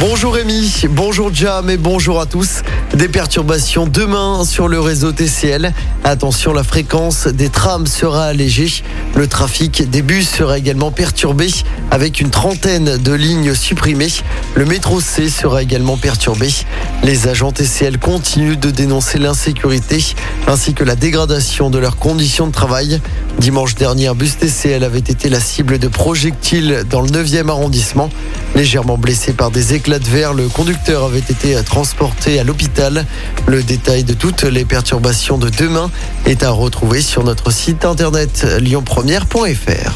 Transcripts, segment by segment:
Bonjour Rémi, bonjour Jam et bonjour à tous. Des perturbations demain sur le réseau TCL. Attention, la fréquence des trams sera allégée. Le trafic des bus sera également perturbé avec une trentaine de lignes supprimées. Le métro C sera également perturbé. Les agents TCL continuent de dénoncer l'insécurité ainsi que la dégradation de leurs conditions de travail. Dimanche dernier, un bus TCL avait été la cible de projectiles dans le 9e arrondissement. Légèrement blessé par des éclats le conducteur avait été transporté à l'hôpital. Le détail de toutes les perturbations de demain est à retrouver sur notre site internet lyonpremière.fr.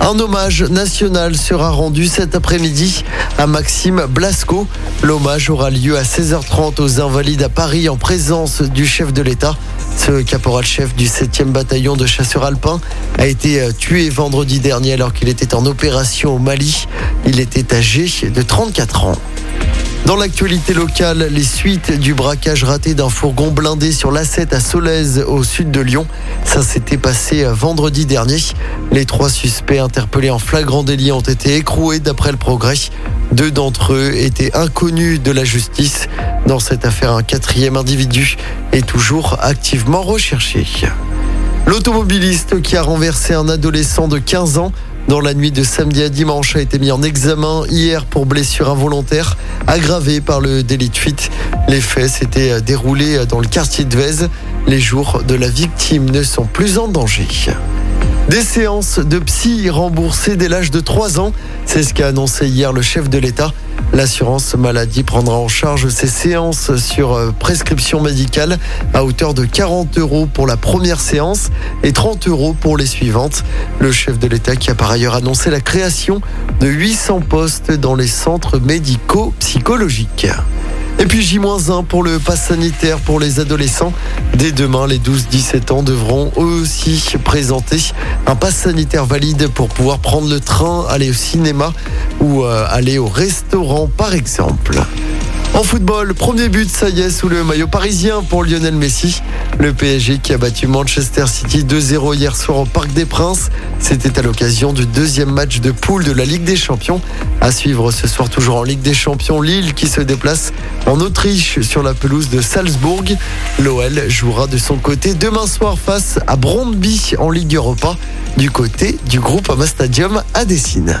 Un hommage national sera rendu cet après-midi à Maxime Blasco. L'hommage aura lieu à 16h30 aux Invalides à Paris en présence du chef de l'État. Ce caporal-chef du 7e bataillon de chasseurs alpins a été euh, tué vendredi dernier alors qu'il était en opération au Mali. Il était âgé de 34 ans. Dans l'actualité locale, les suites du braquage raté d'un fourgon blindé sur l'A7 à Solèze au sud de Lyon. Ça s'était passé euh, vendredi dernier. Les trois suspects interpellés en flagrant délit ont été écroués d'après le progrès. Deux d'entre eux étaient inconnus de la justice. Dans cette affaire, un quatrième individu est toujours activement recherché. L'automobiliste qui a renversé un adolescent de 15 ans dans la nuit de samedi à dimanche a été mis en examen hier pour blessure involontaire aggravée par le délit de fuite. Les faits s'étaient déroulés dans le quartier de Vèze. Les jours de la victime ne sont plus en danger. Des séances de psy remboursées dès l'âge de 3 ans, c'est ce qu'a annoncé hier le chef de l'État. L'assurance maladie prendra en charge ces séances sur euh, prescription médicale à hauteur de 40 euros pour la première séance et 30 euros pour les suivantes. Le chef de l'État qui a par ailleurs annoncé la création de 800 postes dans les centres médicaux psychologiques. Et puis J-1 pour le pass sanitaire pour les adolescents. Dès demain, les 12-17 ans devront eux aussi présenter un pass sanitaire valide pour pouvoir prendre le train, aller au cinéma ou euh, aller au restaurant par exemple. En football, premier but, ça y est, sous le maillot parisien pour Lionel Messi. Le PSG qui a battu Manchester City 2-0 hier soir au Parc des Princes. C'était à l'occasion du deuxième match de poule de la Ligue des Champions. À suivre ce soir toujours en Ligue des Champions, Lille qui se déplace en Autriche sur la pelouse de Salzbourg. L'OL jouera de son côté demain soir face à Brondby en Ligue Europa du côté du groupe Ama Stadium à Dessine.